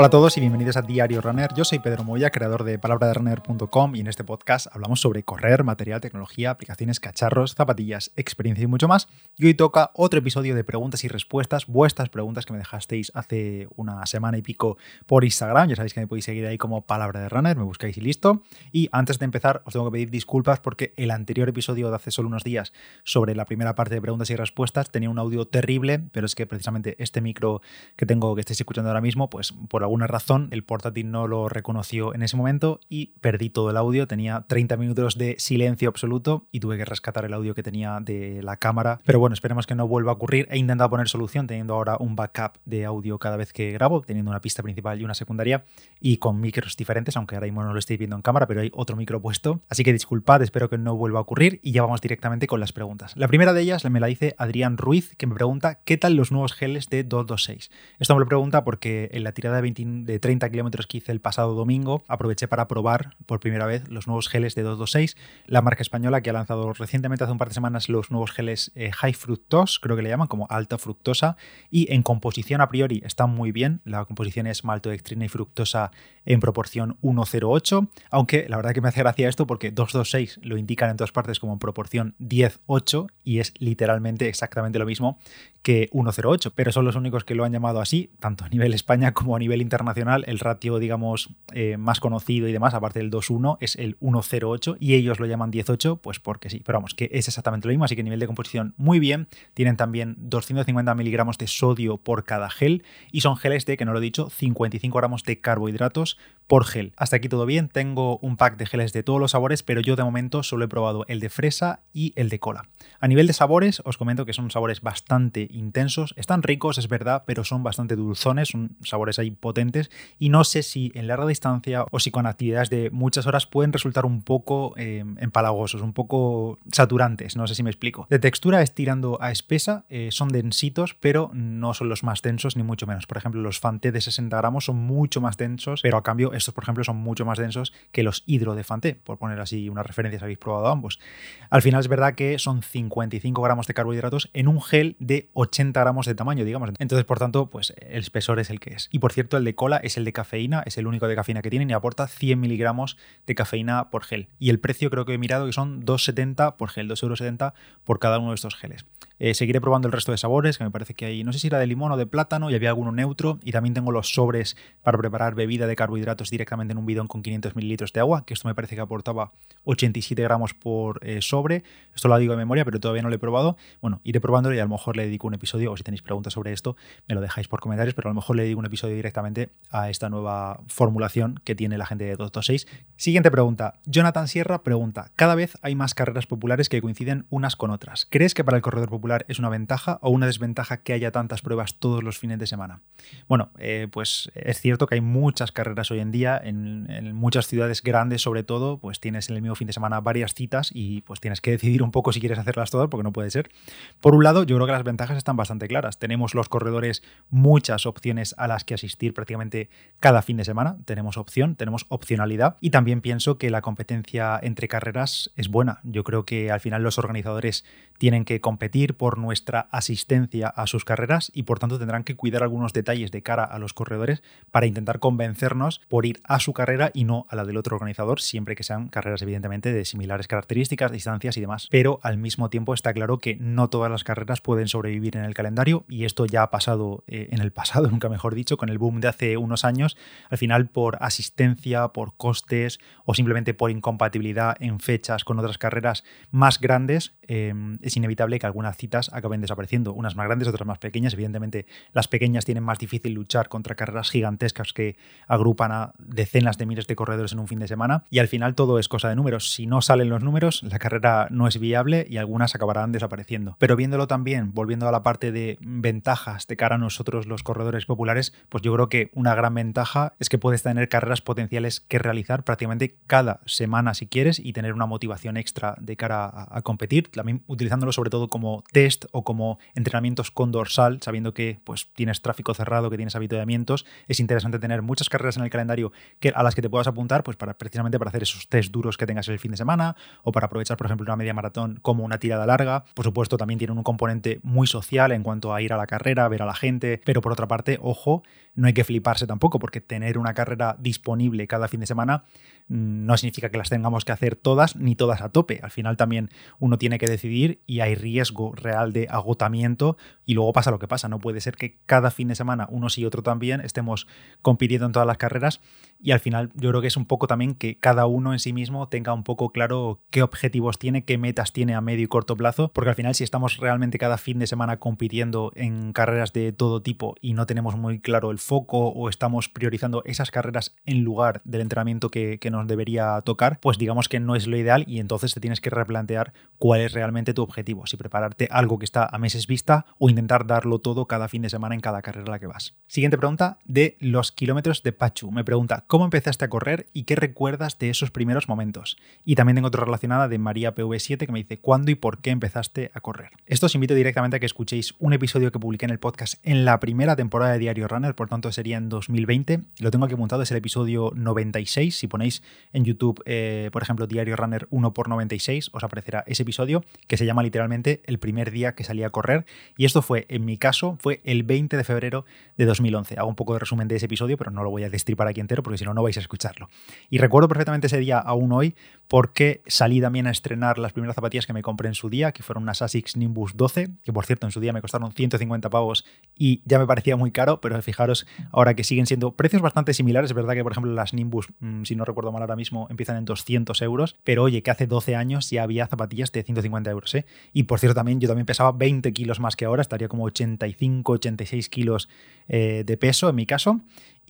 Hola a todos y bienvenidos a Diario Runner. Yo soy Pedro Moya, creador de palabraderunner.com y en este podcast hablamos sobre correr, material, tecnología, aplicaciones, cacharros, zapatillas, experiencia y mucho más. Y hoy toca otro episodio de preguntas y respuestas, vuestras preguntas que me dejasteis hace una semana y pico por Instagram. Ya sabéis que me podéis seguir ahí como Palabra de Runner, me buscáis y listo. Y antes de empezar os tengo que pedir disculpas porque el anterior episodio de hace solo unos días sobre la primera parte de preguntas y respuestas tenía un audio terrible, pero es que precisamente este micro que tengo que estáis escuchando ahora mismo, pues por alguna razón el portátil no lo reconoció en ese momento y perdí todo el audio. Tenía 30 minutos de silencio absoluto y tuve que rescatar el audio que tenía de la cámara. Pero bueno, esperemos que no vuelva a ocurrir. He intentado poner solución teniendo ahora un backup de audio cada vez que grabo, teniendo una pista principal y una secundaria y con micros diferentes, aunque ahora mismo no lo estéis viendo en cámara, pero hay otro micro puesto. Así que disculpad, espero que no vuelva a ocurrir y ya vamos directamente con las preguntas. La primera de ellas me la dice Adrián Ruiz, que me pregunta ¿qué tal los nuevos geles de 226? Esto me lo pregunta porque en la tirada de 20 de 30 kilómetros que hice el pasado domingo, aproveché para probar por primera vez los nuevos geles de 226, la marca española que ha lanzado recientemente hace un par de semanas los nuevos geles eh, High Fructose, creo que le llaman como alta fructosa, y en composición a priori están muy bien, la composición es maltodextrina y fructosa en proporción 1,08, aunque la verdad que me hace gracia esto porque 226 lo indican en todas partes como proporción 10,8 y es literalmente exactamente lo mismo que 1,08, pero son los únicos que lo han llamado así, tanto a nivel España como a nivel internacional. El ratio, digamos, eh, más conocido y demás, aparte del 2,1, es el 1,08 y ellos lo llaman 18, pues porque sí, pero vamos, que es exactamente lo mismo, así que nivel de composición muy bien. Tienen también 250 miligramos de sodio por cada gel y son geles de, que no lo he dicho, 55 gramos de carbohidratos por gel. Hasta aquí todo bien, tengo un pack de geles de todos los sabores, pero yo de momento solo he probado el de fresa y el de cola. A nivel de sabores, os comento que son sabores bastante intensos, están ricos, es verdad, pero son bastante dulzones, son sabores ahí potentes y no sé si en larga distancia o si con actividades de muchas horas pueden resultar un poco eh, empalagosos, un poco saturantes, no sé si me explico. De textura es tirando a espesa, eh, son densitos, pero no son los más densos ni mucho menos. Por ejemplo, los Fanté de 60 gramos son mucho más densos, pero a cambio estos, por ejemplo, son mucho más densos que los hidro por poner así unas referencias, habéis probado ambos. Al final es verdad que son 55 gramos de carbohidratos en un gel de 80 gramos de tamaño, digamos. Entonces, por tanto, pues el espesor es el que es. Y por cierto, el de cola es el de cafeína, es el único de cafeína que tienen y aporta 100 miligramos de cafeína por gel. Y el precio creo que he mirado que son 2,70 por gel, 2,70 euros por cada uno de estos geles. Eh, seguiré probando el resto de sabores, que me parece que hay, no sé si era de limón o de plátano, y había alguno neutro. Y también tengo los sobres para preparar bebida de carbohidratos directamente en un bidón con 500 mililitros de agua, que esto me parece que aportaba 87 gramos por eh, sobre. Esto lo digo de memoria, pero todavía no lo he probado. Bueno, iré probándolo y a lo mejor le dedico un episodio, o si tenéis preguntas sobre esto, me lo dejáis por comentarios, pero a lo mejor le dedico un episodio directamente a esta nueva formulación que tiene la gente de 226. Siguiente pregunta. Jonathan Sierra pregunta, cada vez hay más carreras populares que coinciden unas con otras. ¿Crees que para el corredor popular es una ventaja o una desventaja que haya tantas pruebas todos los fines de semana? Bueno, eh, pues es cierto que hay muchas carreras hoy en día, en, en, muchas ciudades grandes sobre todo, pues tienes en el mismo fin de semana varias citas y pues tienes que decidir un poco si quieres hacerlas todas, porque no puede ser. Por un lado, yo creo que las ventajas están bastante claras. Tenemos los corredores muchas opciones a las que asistir prácticamente cada fin de semana. Tenemos opción, tenemos opcionalidad y también pienso que la competencia entre carreras es buena. Yo creo que al final los organizadores tienen que competir por nuestra asistencia a sus carreras y por tanto tendrán que cuidar algunos detalles de cara a los corredores para intentar convencernos por ir a su carrera y no a la del otro organizador, siempre que sean carreras evidentemente de similares características, distancias y demás. Pero al mismo tiempo está claro que no todas las carreras pueden sobrevivir en el calendario y esto ya ha pasado eh, en el pasado, nunca mejor dicho, con el boom de hace unos años. Al final por asistencia, por costes o simplemente por incompatibilidad en fechas con otras carreras más grandes, eh, es inevitable que algunas acaben desapareciendo, unas más grandes, otras más pequeñas. Evidentemente, las pequeñas tienen más difícil luchar contra carreras gigantescas que agrupan a decenas de miles de corredores en un fin de semana. Y al final todo es cosa de números. Si no salen los números, la carrera no es viable y algunas acabarán desapareciendo. Pero viéndolo también, volviendo a la parte de ventajas de cara a nosotros los corredores populares, pues yo creo que una gran ventaja es que puedes tener carreras potenciales que realizar prácticamente cada semana si quieres y tener una motivación extra de cara a, a competir, también utilizándolo sobre todo como test o como entrenamientos con dorsal, sabiendo que pues, tienes tráfico cerrado, que tienes habituamientos, es interesante tener muchas carreras en el calendario que, a las que te puedas apuntar, pues para, precisamente para hacer esos test duros que tengas el fin de semana o para aprovechar, por ejemplo, una media maratón como una tirada larga. Por supuesto, también tienen un componente muy social en cuanto a ir a la carrera, ver a la gente, pero por otra parte, ojo, no hay que fliparse tampoco, porque tener una carrera disponible cada fin de semana mm, no significa que las tengamos que hacer todas ni todas a tope. Al final también uno tiene que decidir y hay riesgo real de agotamiento y luego pasa lo que pasa. No puede ser que cada fin de semana uno sí y otro también estemos compitiendo en todas las carreras y al final yo creo que es un poco también que cada uno en sí mismo tenga un poco claro qué objetivos tiene, qué metas tiene a medio y corto plazo, porque al final si estamos realmente cada fin de semana compitiendo en carreras de todo tipo y no tenemos muy claro el foco o estamos priorizando esas carreras en lugar del entrenamiento que, nos debería tocar, pues digamos que no es lo ideal y entonces te tienes que replantear cuál es realmente tu objetivo, si prepararte algo que está a meses vista o intentar darlo todo cada fin de semana en cada carrera a la que vas. Siguiente pregunta de los kilómetros de Pachu. Me pregunta, ¿cómo empezaste a correr y qué recuerdas de esos primeros momentos? Y también tengo otra relacionada de María PV7 que me dice, ¿cuándo y por qué empezaste a correr? Esto os invito directamente a que escuchéis un episodio que publiqué en el podcast en la primera temporada de Diario Runner, por tanto sería en 2020. Lo tengo aquí montado, es el episodio 96. Si ponéis en YouTube, eh, por ejemplo, Diario Runner 1 por 96, os aparecerá ese episodio que se llama literalmente El primer día que salí a correr. Y esto fue, en mi caso, fue el 20 de febrero de 2011. Hago un poco de resumen de ese episodio, pero no lo voy a destripar aquí entero porque si no, no vais a escucharlo. Y recuerdo perfectamente ese día aún hoy porque salí también a estrenar las primeras zapatillas que me compré en su día, que fueron unas Asics Nimbus 12, que por cierto en su día me costaron 150 pavos y ya me parecía muy caro, pero fijaros ahora que siguen siendo precios bastante similares. Es verdad que, por ejemplo, las Nimbus, mm, si no recuerdo mal ahora mismo, empiezan en 200 euros, pero oye, que hace 12 años ya había zapatillas de 150 euros. ¿eh? Y por cierto, también yo también pesaba 20 kilos más que ahora, estaría como 85, 86 kilos eh, de peso en mi caso.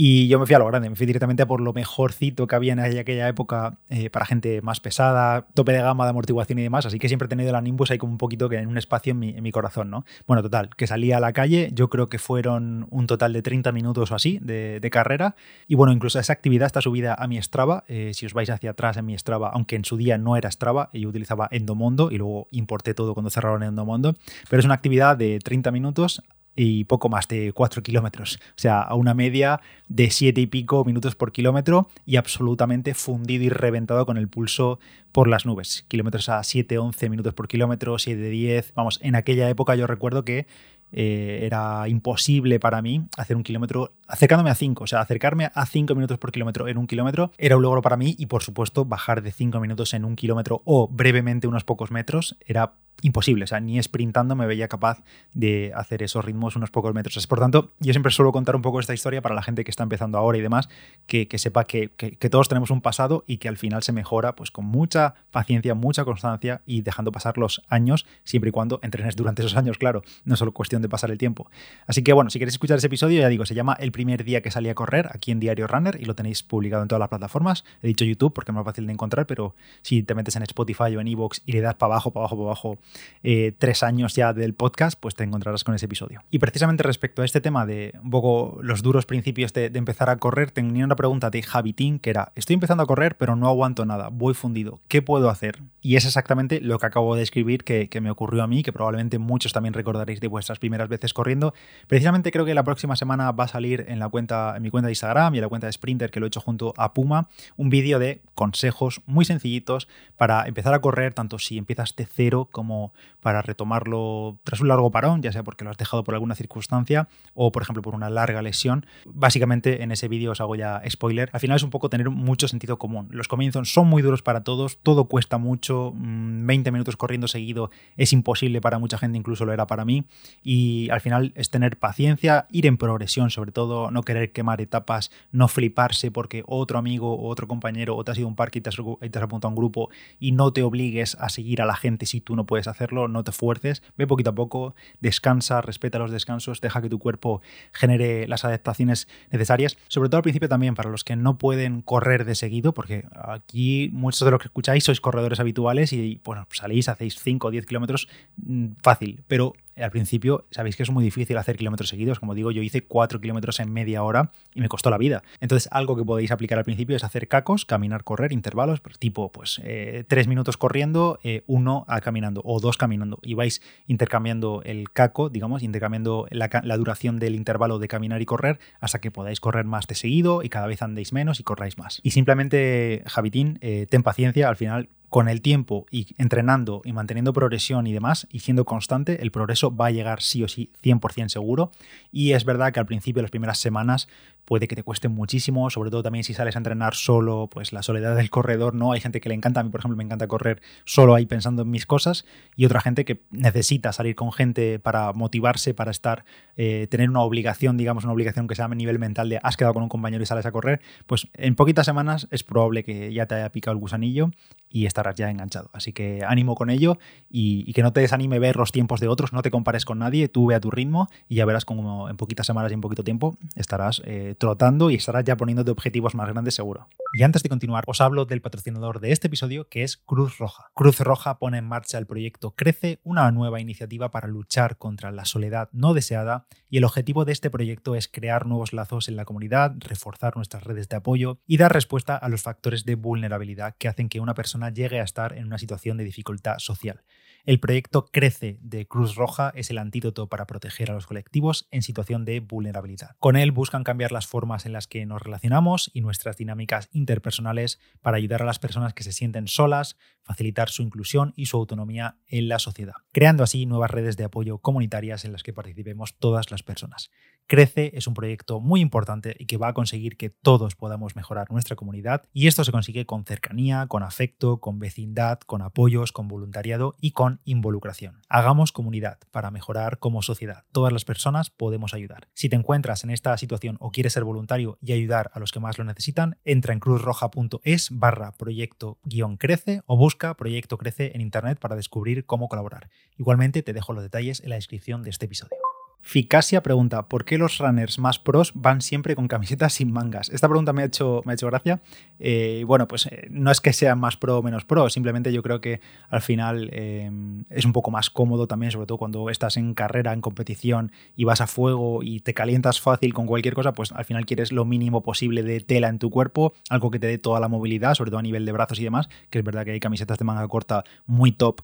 Y yo me fui a lo grande, me fui directamente a por lo mejorcito que había en aquella época eh, para gente más pesada, tope de gama de amortiguación y demás. Así que siempre he tenido la Nimbus ahí como un poquito que en un espacio en mi, corazón, ¿no? Bueno, total, que salí a la calle, yo creo que fueron un total de 30 minutos o así de, de carrera. Y bueno, incluso esa actividad está subida a mi Strava. Eh, si os vais hacia atrás en mi Strava, aunque en su día no era Strava, yo utilizaba Endomondo y luego importé todo cuando cerraron Endomondo. Pero es una actividad de 30 minutos y poco más de 4 kilómetros. O sea, a una media de 7 y pico minutos por kilómetro y absolutamente fundido y reventado con el pulso por las nubes. Kilómetros a 7, 11 minutos por kilómetro, 7, 10. Vamos, en aquella época yo recuerdo que eh, era imposible para mí hacer un kilómetro acercándome a 5, o sea, acercarme a 5 minutos por kilómetro en un kilómetro era un logro para mí y por supuesto bajar de 5 minutos en un kilómetro o brevemente unos pocos metros era imposible, o sea, ni sprintando me veía capaz de hacer esos ritmos unos pocos metros. Por tanto, yo siempre suelo contar un poco esta historia para la gente que está empezando ahora y demás, que, sepa que, todos tenemos un pasado y que al final se mejora pues con mucha paciencia, mucha constancia y dejando pasar los años, siempre y cuando entrenes durante esos años, claro, no es solo cuestión de pasar el tiempo. Así que bueno, si queréis escuchar ese episodio, ya digo, se llama El primer día que salí a correr aquí en Diario Runner y lo tenéis publicado en todas las plataformas. He dicho YouTube porque es más fácil de encontrar, pero si te metes en Spotify o en Evox y le das para abajo, para abajo, para abajo, eh, tres años ya del podcast, pues te encontrarás con ese episodio. Y precisamente respecto a este tema de un poco los duros principios de, empezar a correr, tenía una pregunta de Javitín que era, estoy empezando a correr pero no aguanto nada, voy fundido, ¿qué puedo hacer? Y es exactamente lo que acabo de escribir que, me ocurrió a mí, que probablemente muchos también recordaréis de vuestras primeras veces corriendo. Precisamente creo que la próxima semana va a salir en, la cuenta, en mi cuenta de Instagram y en la cuenta de Sprinter que lo he hecho junto a Puma, un vídeo de consejos muy sencillitos para empezar a correr, tanto si empiezas de cero como para retomarlo tras un largo parón, ya sea porque lo has dejado por alguna circunstancia o, por ejemplo, por una larga lesión. Básicamente, en ese vídeo os hago ya spoiler. Al final es un poco tener mucho sentido común. Los comienzos son muy duros para todos, todo cuesta mucho. 20 mm, minutos corriendo seguido es imposible para mucha gente, incluso lo era para mí. Y al final es tener paciencia, ir en progresión, sobre todo, no querer quemar etapas, no fliparse porque otro amigo o otro compañero o te has ido a un parque y te has, y te has apuntado a un grupo y no te obligues a seguir a la gente si tú no puedes hacerlo no te fuerces, ve poquito a poco, descansa, respeta los descansos, deja que tu cuerpo genere las adaptaciones necesarias. Sobre todo al principio también para los que no pueden correr de seguido, porque aquí muchos de los que escucháis sois corredores habituales y bueno, salís, hacéis 5 o 10 kilómetros mm, fácil, pero al principio sabéis que es muy difícil hacer kilómetros seguidos. Como digo, yo hice 4 kilómetros en media hora y me costó la vida. Entonces, algo que podéis aplicar al principio es hacer cacos, caminar, correr, intervalos, tipo pues eh, 3 minutos corriendo, eh, uno a caminando o dos caminando. Y vais intercambiando el caco, digamos, intercambiando la, la duración del intervalo de caminar y correr hasta que podáis correr más de seguido y cada vez andéis menos y corráis más. Y simplemente, Javitín, eh, ten paciencia, al final con el tiempo y entrenando y manteniendo progresión y demás y siendo constante, el progreso va a llegar sí o sí 100% seguro. Y es verdad que al principio, las primeras semanas, puede que te cueste muchísimo, sobre todo también si sales a entrenar solo, pues la soledad del corredor, ¿no? Hay gente que le encanta, a mí por ejemplo me encanta correr solo ahí pensando en mis cosas y otra gente que necesita salir con gente para motivarse, para estar, eh, tener una obligación, digamos, una obligación que sea a nivel mental de has quedado con un compañero y sales a correr, pues en poquitas semanas es probable que ya te haya picado el gusanillo y estarás ya enganchado. Así que ánimo con ello y, que no te desanime ver los tiempos de otros, no te compares con nadie, tú ve a tu ritmo y ya verás como en poquitas semanas y en poquito tiempo estarás eh, trotando y estarás ya poniéndote objetivos más grandes seguro. Y antes de continuar, os hablo del patrocinador de este episodio que es Cruz Roja. Cruz Roja pone en marcha el proyecto Crece, una nueva iniciativa para luchar contra la soledad no deseada y el objetivo de este proyecto es crear nuevos lazos en la comunidad, reforzar nuestras redes de apoyo y dar respuesta a los factores de vulnerabilidad que hacen que una persona llegue a estar en una situación de dificultad social. El proyecto Crece de Cruz Roja es el antídoto para proteger a los colectivos en situación de vulnerabilidad. Con él buscan cambiar las formas en las que nos relacionamos y nuestras dinámicas interpersonales para ayudar a las personas que se sienten solas, facilitar su inclusión y su autonomía en la sociedad, creando así nuevas redes de apoyo comunitarias en las que participemos todas las personas. Crece es un proyecto muy importante y que va a conseguir que todos podamos mejorar nuestra comunidad y esto se consigue con cercanía, con afecto, con vecindad, con apoyos, con voluntariado y con involucración. Hagamos comunidad para mejorar como sociedad. Todas las personas podemos ayudar. Si te encuentras en esta situación o quieres ser voluntario y ayudar a los que más lo necesitan, entra en cruzroja.es barra proyecto guion crece o busca proyecto crece en internet para descubrir cómo colaborar. Igualmente te dejo los detalles en la descripción de este episodio. Ficasia pregunta, ¿por qué los runners más pros van siempre con camisetas sin mangas? Esta pregunta me ha hecho, me ha hecho gracia. Eh, bueno, pues eh, no es que sean más pro o menos pro, simplemente yo creo que al final eh, es un poco más cómodo también, sobre todo cuando estás en carrera, en competición y vas a fuego y te calientas fácil con cualquier cosa, pues al final quieres lo mínimo posible de tela en tu cuerpo, algo que te dé toda la movilidad, sobre todo a nivel de brazos y demás, que es verdad que hay camisetas de manga corta muy top,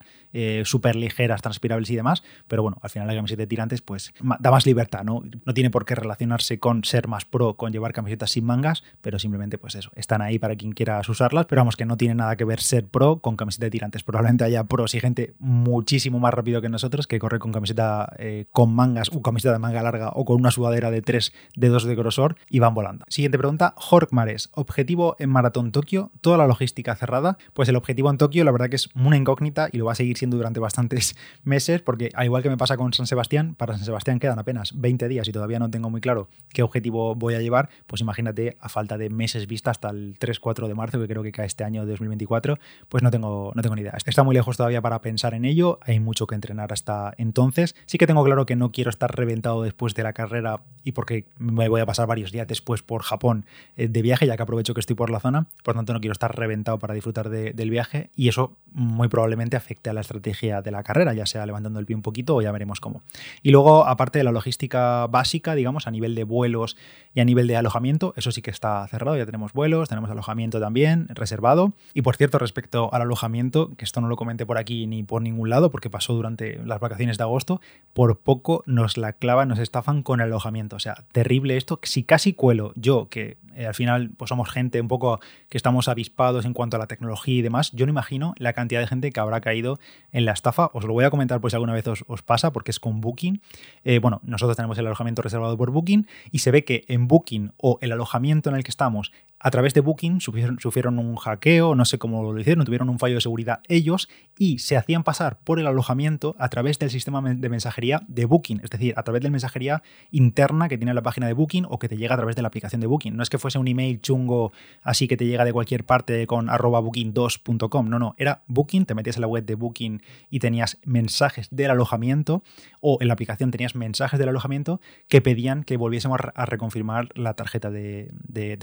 súper ligeras, transpirables y demás, pero bueno, al final la camiseta de tirantes pues da más libertad, ¿no? No tiene por qué relacionarse con ser más pro, con llevar camisetas sin mangas, pero simplemente pues eso, están ahí para quien quiera usarlas, pero vamos que no tiene nada que ver ser pro con camiseta de tirantes. Probablemente haya pros y gente muchísimo más rápido que nosotros que corre con camiseta eh, con mangas, o camiseta de manga larga o con una sudadera de tres dedos de grosor y van volando. Siguiente pregunta, Jork Mares, objetivo en Maratón Tokio, toda la logística cerrada. Pues el objetivo en Tokio la verdad que es una incógnita y lo va a seguir siendo durante bastantes meses porque al igual que me pasa con San Sebastián, para San Sebastián quedan apenas 20 días y todavía no tengo muy claro qué objetivo voy a llevar, pues imagínate a falta de meses vista hasta el 3-4 de marzo, que creo que cae este año 2024, pues no tengo, no tengo ni idea. Está muy lejos todavía para pensar en ello, hay mucho que entrenar hasta entonces. Sí que tengo claro que no quiero estar reventado después de la carrera y porque me voy a pasar varios días después por Japón eh, de viaje, ya que aprovecho que estoy por la zona, por tanto no quiero estar reventado para disfrutar del viaje y eso muy probablemente afecte a la estrategia de la carrera, ya sea levantando el pie un poquito o ya veremos cómo. Y luego, aparte de la logística básica, digamos, a nivel de vuelos y a nivel de alojamiento, eso sí que está cerrado, ya tenemos vuelos, tenemos alojamiento también reservado. Y por cierto, respecto al alojamiento, que esto no lo comenté por aquí ni por ningún lado, porque pasó durante las vacaciones de agosto, por poco nos la clavan, nos estafan con el alojamiento. O sea, terrible esto. Si casi cuelo yo, que eh, al final pues somos gente un poco que estamos avispados en cuanto a la tecnología y demás, yo no imagino la cantidad de gente que habrá caído en la estafa. Os lo voy a comentar pues si alguna vez os, pasa, porque es con Booking. Eh, bueno, nosotros tenemos el alojamiento reservado por Booking y se ve que en Booking o el alojamiento en el que estamos a través de Booking sufrieron, un hackeo, no sé cómo lo hicieron, tuvieron un fallo de seguridad ellos y se hacían pasar por el alojamiento a través del sistema de mensajería de Booking, es decir, a través de mensajería interna que tiene la página de Booking o que te llega a través de la aplicación de Booking. No es que fuese un email chungo así que te llega de cualquier parte con arroba booking2.com, no, no, era Booking, te metías en la web de Booking y tenías mensajes del alojamiento o en la aplicación tenías mensajes del alojamiento que pedían que volviésemos a reconfirmar la tarjeta de,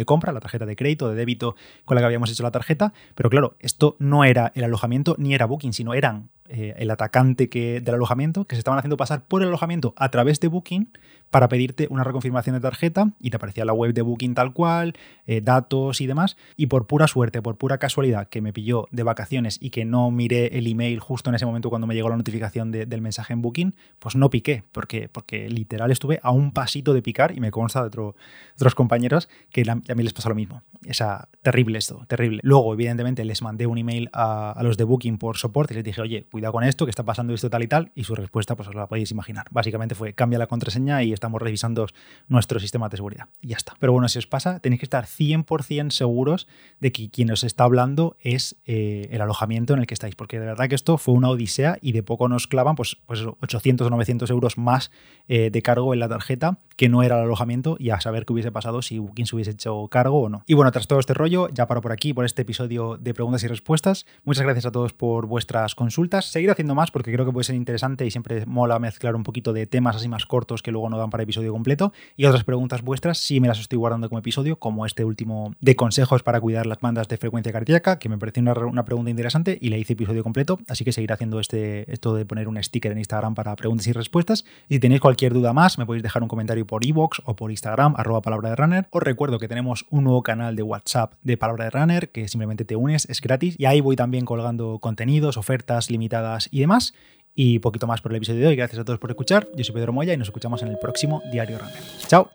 compra, la tarjeta de de crédito, de débito con la que habíamos hecho la tarjeta, pero claro, esto no era el alojamiento ni era Booking, sino eran eh, el atacante que, del alojamiento, que se estaban haciendo pasar por el alojamiento a través de Booking para pedirte una reconfirmación de tarjeta y te aparecía la web de Booking tal cual, eh, datos y demás. Y por pura suerte, por pura casualidad, que me pilló de vacaciones y que no miré el email justo en ese momento cuando me llegó la notificación del mensaje en Booking, pues no piqué, porque, porque literal estuve a un pasito de picar y me consta de, otros compañeros que a mí les pasó lo mismo. Esa, terrible esto, terrible. Luego, evidentemente, les mandé un email a, a los de Booking por soporte y les dije, oye, cuidado con esto, que está pasando esto tal y tal. Y su respuesta, pues os la podéis imaginar. Básicamente fue, cambia la contraseña y estamos revisando nuestro sistema de seguridad. Y ya está. Pero bueno, si os pasa, tenéis que estar 100% seguros de que quien os está hablando es eh, el alojamiento en el que estáis, porque de verdad que esto fue una odisea y de poco nos clavan pues, pues 800 o 900 euros más eh, de cargo en la tarjeta que no era el alojamiento y a saber qué hubiese pasado si Booking se hubiese hecho cargo o no. Y bueno, tras todo este rollo, ya paro por aquí, por este episodio de preguntas y respuestas. Muchas gracias a todos por vuestras consultas. Seguir haciendo más porque creo que puede ser interesante y siempre mola mezclar un poquito de temas así más cortos que luego no dan para episodio completo. Y otras preguntas vuestras sí me las estoy guardando como episodio, como este último de consejos para cuidar las bandas de frecuencia cardíaca, que me pareció una, una pregunta interesante y le hice episodio completo. Así que seguir haciendo este, esto de poner un sticker en Instagram para preguntas y respuestas. Y si tenéis cualquier duda más, me podéis dejar un comentario por iVoox o por Instagram, arroba palabra de runner. Os recuerdo que tenemos un nuevo canal de WhatsApp de palabra de runner, que simplemente te unes, es gratis. Y ahí voy también colgando contenidos, ofertas limitadas y demás. Y poquito más por el episodio de hoy. Gracias a todos por escuchar. Yo soy Pedro Moya y nos escuchamos en el próximo Diario Runner. Chao.